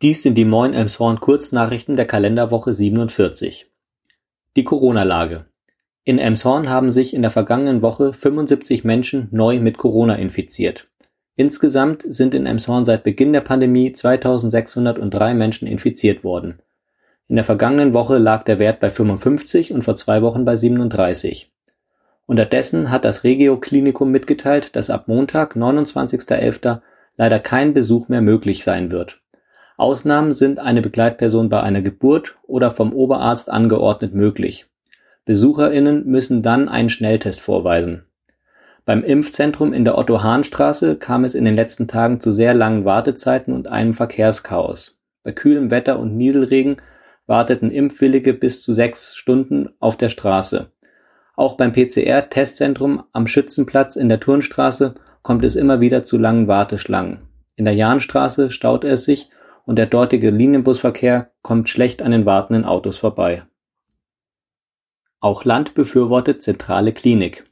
Dies sind die Moin Elmshorn Kurznachrichten der Kalenderwoche 47. Die Corona-Lage: In Elmshorn haben sich in der vergangenen Woche 75 Menschen neu mit Corona infiziert. Insgesamt sind in Elmshorn seit Beginn der Pandemie 2603 Menschen infiziert worden. In der vergangenen Woche lag der Wert bei 55 und vor zwei Wochen bei 37. Unterdessen hat das Regio Klinikum mitgeteilt, dass ab Montag, 29.11. leider kein Besuch mehr möglich sein wird. Ausnahmen sind eine Begleitperson bei einer Geburt oder vom Oberarzt angeordnet möglich. BesucherInnen müssen dann einen Schnelltest vorweisen. Beim Impfzentrum in der Otto-Hahn-Straße kam es in den letzten Tagen zu sehr langen Wartezeiten und einem Verkehrschaos. Bei kühlem Wetter und Nieselregen warteten Impfwillige bis zu sechs Stunden auf der Straße. Auch beim PCR-Testzentrum am Schützenplatz in der Turnstraße kommt es immer wieder zu langen Warteschlangen. In der Jahnstraße staut es sich und der dortige Linienbusverkehr kommt schlecht an den wartenden Autos vorbei. Auch Land befürwortet zentrale Klinik.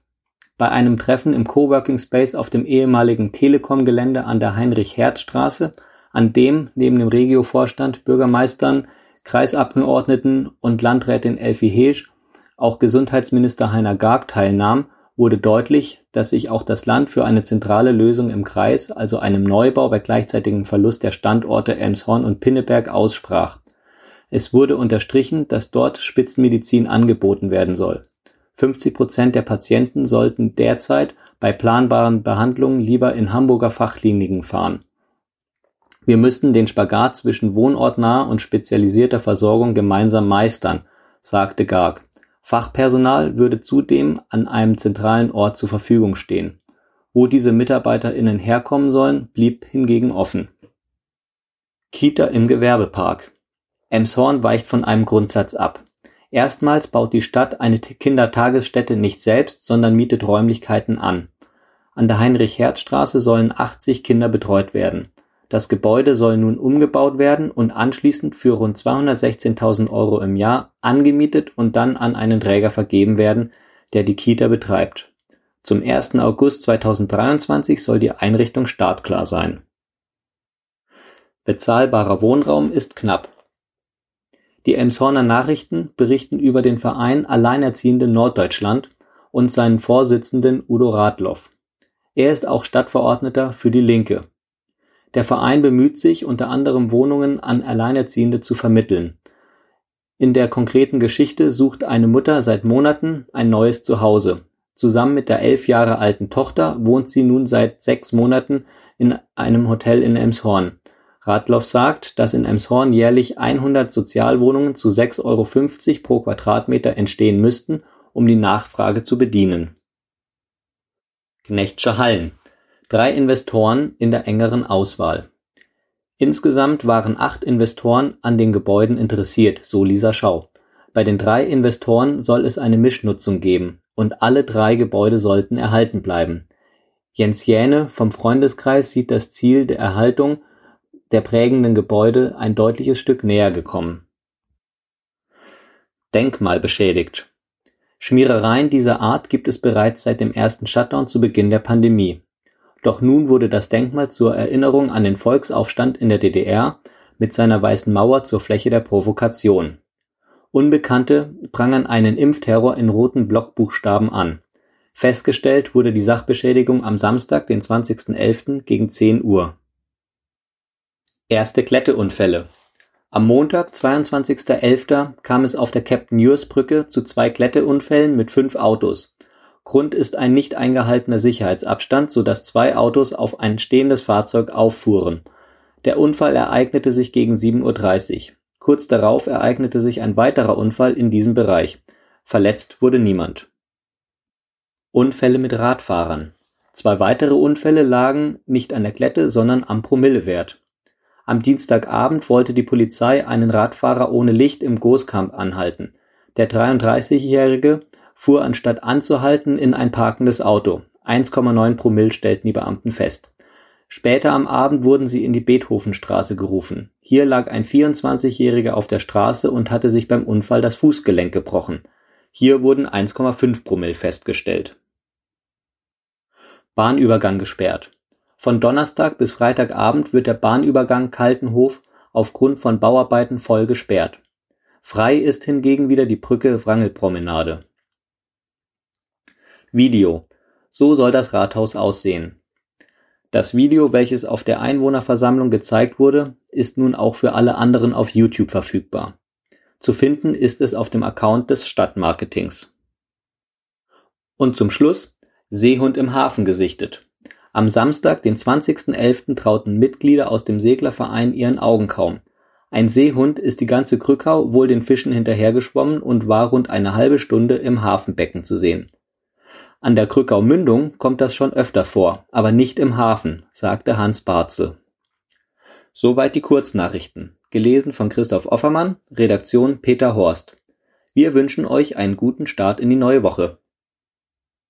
Bei einem Treffen im Coworking Space auf dem ehemaligen Telekom-Gelände an der Heinrich-Herz-Straße, an dem neben dem Regio-Vorstand, Bürgermeistern, Kreisabgeordneten und Landrätin Elfi Heesch auch Gesundheitsminister Heiner Garg teilnahm, wurde deutlich, dass sich auch das Land für eine zentrale Lösung im Kreis, also einem Neubau bei gleichzeitigem Verlust der Standorte Elmshorn und Pinneberg aussprach. Es wurde unterstrichen, dass dort Spitzenmedizin angeboten werden soll. 50 Prozent der Patienten sollten derzeit bei planbaren Behandlungen lieber in Hamburger Fachkliniken fahren wir müssten den Spagat zwischen wohnortnaher und spezialisierter Versorgung gemeinsam meistern, sagte Garg. Fachpersonal würde zudem an einem zentralen Ort zur Verfügung stehen. Wo diese MitarbeiterInnen herkommen sollen, blieb hingegen offen. Kita im Gewerbepark. Emshorn weicht von einem Grundsatz ab. Erstmals baut die Stadt eine Kindertagesstätte nicht selbst, sondern mietet Räumlichkeiten an. An der Heinrich-Herz-Straße sollen 80 Kinder betreut werden. Das Gebäude soll nun umgebaut werden und anschließend für rund 216.000 Euro im Jahr angemietet und dann an einen Träger vergeben werden, der die Kita betreibt. Zum 1. August 2023 soll die Einrichtung startklar sein. Bezahlbarer Wohnraum ist knapp. Die Elmshorner Nachrichten berichten über den Verein Alleinerziehende Norddeutschland und seinen Vorsitzenden Udo Radloff. Er ist auch Stadtverordneter für die Linke der Verein bemüht sich, unter anderem Wohnungen an Alleinerziehende zu vermitteln. In der konkreten Geschichte sucht eine Mutter seit Monaten ein neues Zuhause. Zusammen mit der elf Jahre alten Tochter wohnt sie nun seit sechs Monaten in einem Hotel in Emshorn. Radloff sagt, dass in Emshorn jährlich 100 Sozialwohnungen zu 6,50 Euro pro Quadratmeter entstehen müssten, um die Nachfrage zu bedienen. Knechtsche Hallen drei Investoren in der engeren Auswahl. Insgesamt waren acht Investoren an den Gebäuden interessiert, so Lisa Schau. Bei den drei Investoren soll es eine Mischnutzung geben und alle drei Gebäude sollten erhalten bleiben. Jens Jähne vom Freundeskreis sieht das Ziel der Erhaltung der prägenden Gebäude ein deutliches Stück näher gekommen. Denkmal beschädigt. Schmierereien dieser Art gibt es bereits seit dem ersten Shutdown zu Beginn der Pandemie. Doch nun wurde das Denkmal zur Erinnerung an den Volksaufstand in der DDR mit seiner Weißen Mauer zur Fläche der Provokation. Unbekannte prangern einen Impfterror in roten Blockbuchstaben an. Festgestellt wurde die Sachbeschädigung am Samstag, den 20.11. gegen 10 Uhr. Erste Kletteunfälle Am Montag, 22.11. kam es auf der Captain-Ewers-Brücke zu zwei Kletteunfällen mit fünf Autos Grund ist ein nicht eingehaltener Sicherheitsabstand, so dass zwei Autos auf ein stehendes Fahrzeug auffuhren. Der Unfall ereignete sich gegen 7.30 Uhr. Kurz darauf ereignete sich ein weiterer Unfall in diesem Bereich. Verletzt wurde niemand. Unfälle mit Radfahrern. Zwei weitere Unfälle lagen nicht an der Klette, sondern am Promillewert. Am Dienstagabend wollte die Polizei einen Radfahrer ohne Licht im Gooskamp anhalten. Der 33-Jährige fuhr anstatt anzuhalten in ein parkendes Auto. 1,9 Promille stellten die Beamten fest. Später am Abend wurden sie in die Beethovenstraße gerufen. Hier lag ein 24-Jähriger auf der Straße und hatte sich beim Unfall das Fußgelenk gebrochen. Hier wurden 1,5 Promille festgestellt. Bahnübergang gesperrt. Von Donnerstag bis Freitagabend wird der Bahnübergang Kaltenhof aufgrund von Bauarbeiten voll gesperrt. Frei ist hingegen wieder die Brücke Wrangelpromenade. Video: So soll das Rathaus aussehen. Das Video, welches auf der Einwohnerversammlung gezeigt wurde, ist nun auch für alle anderen auf YouTube verfügbar. Zu finden ist es auf dem Account des Stadtmarketings. Und zum Schluss Seehund im Hafen gesichtet. Am Samstag, den 20.11. trauten Mitglieder aus dem Seglerverein ihren Augen kaum. Ein Seehund ist die ganze Krückau wohl den Fischen hinterhergeschwommen und war rund eine halbe Stunde im Hafenbecken zu sehen. An der Krückau-Mündung kommt das schon öfter vor, aber nicht im Hafen, sagte Hans Barze. Soweit die Kurznachrichten, gelesen von Christoph Offermann, Redaktion Peter Horst. Wir wünschen euch einen guten Start in die neue Woche.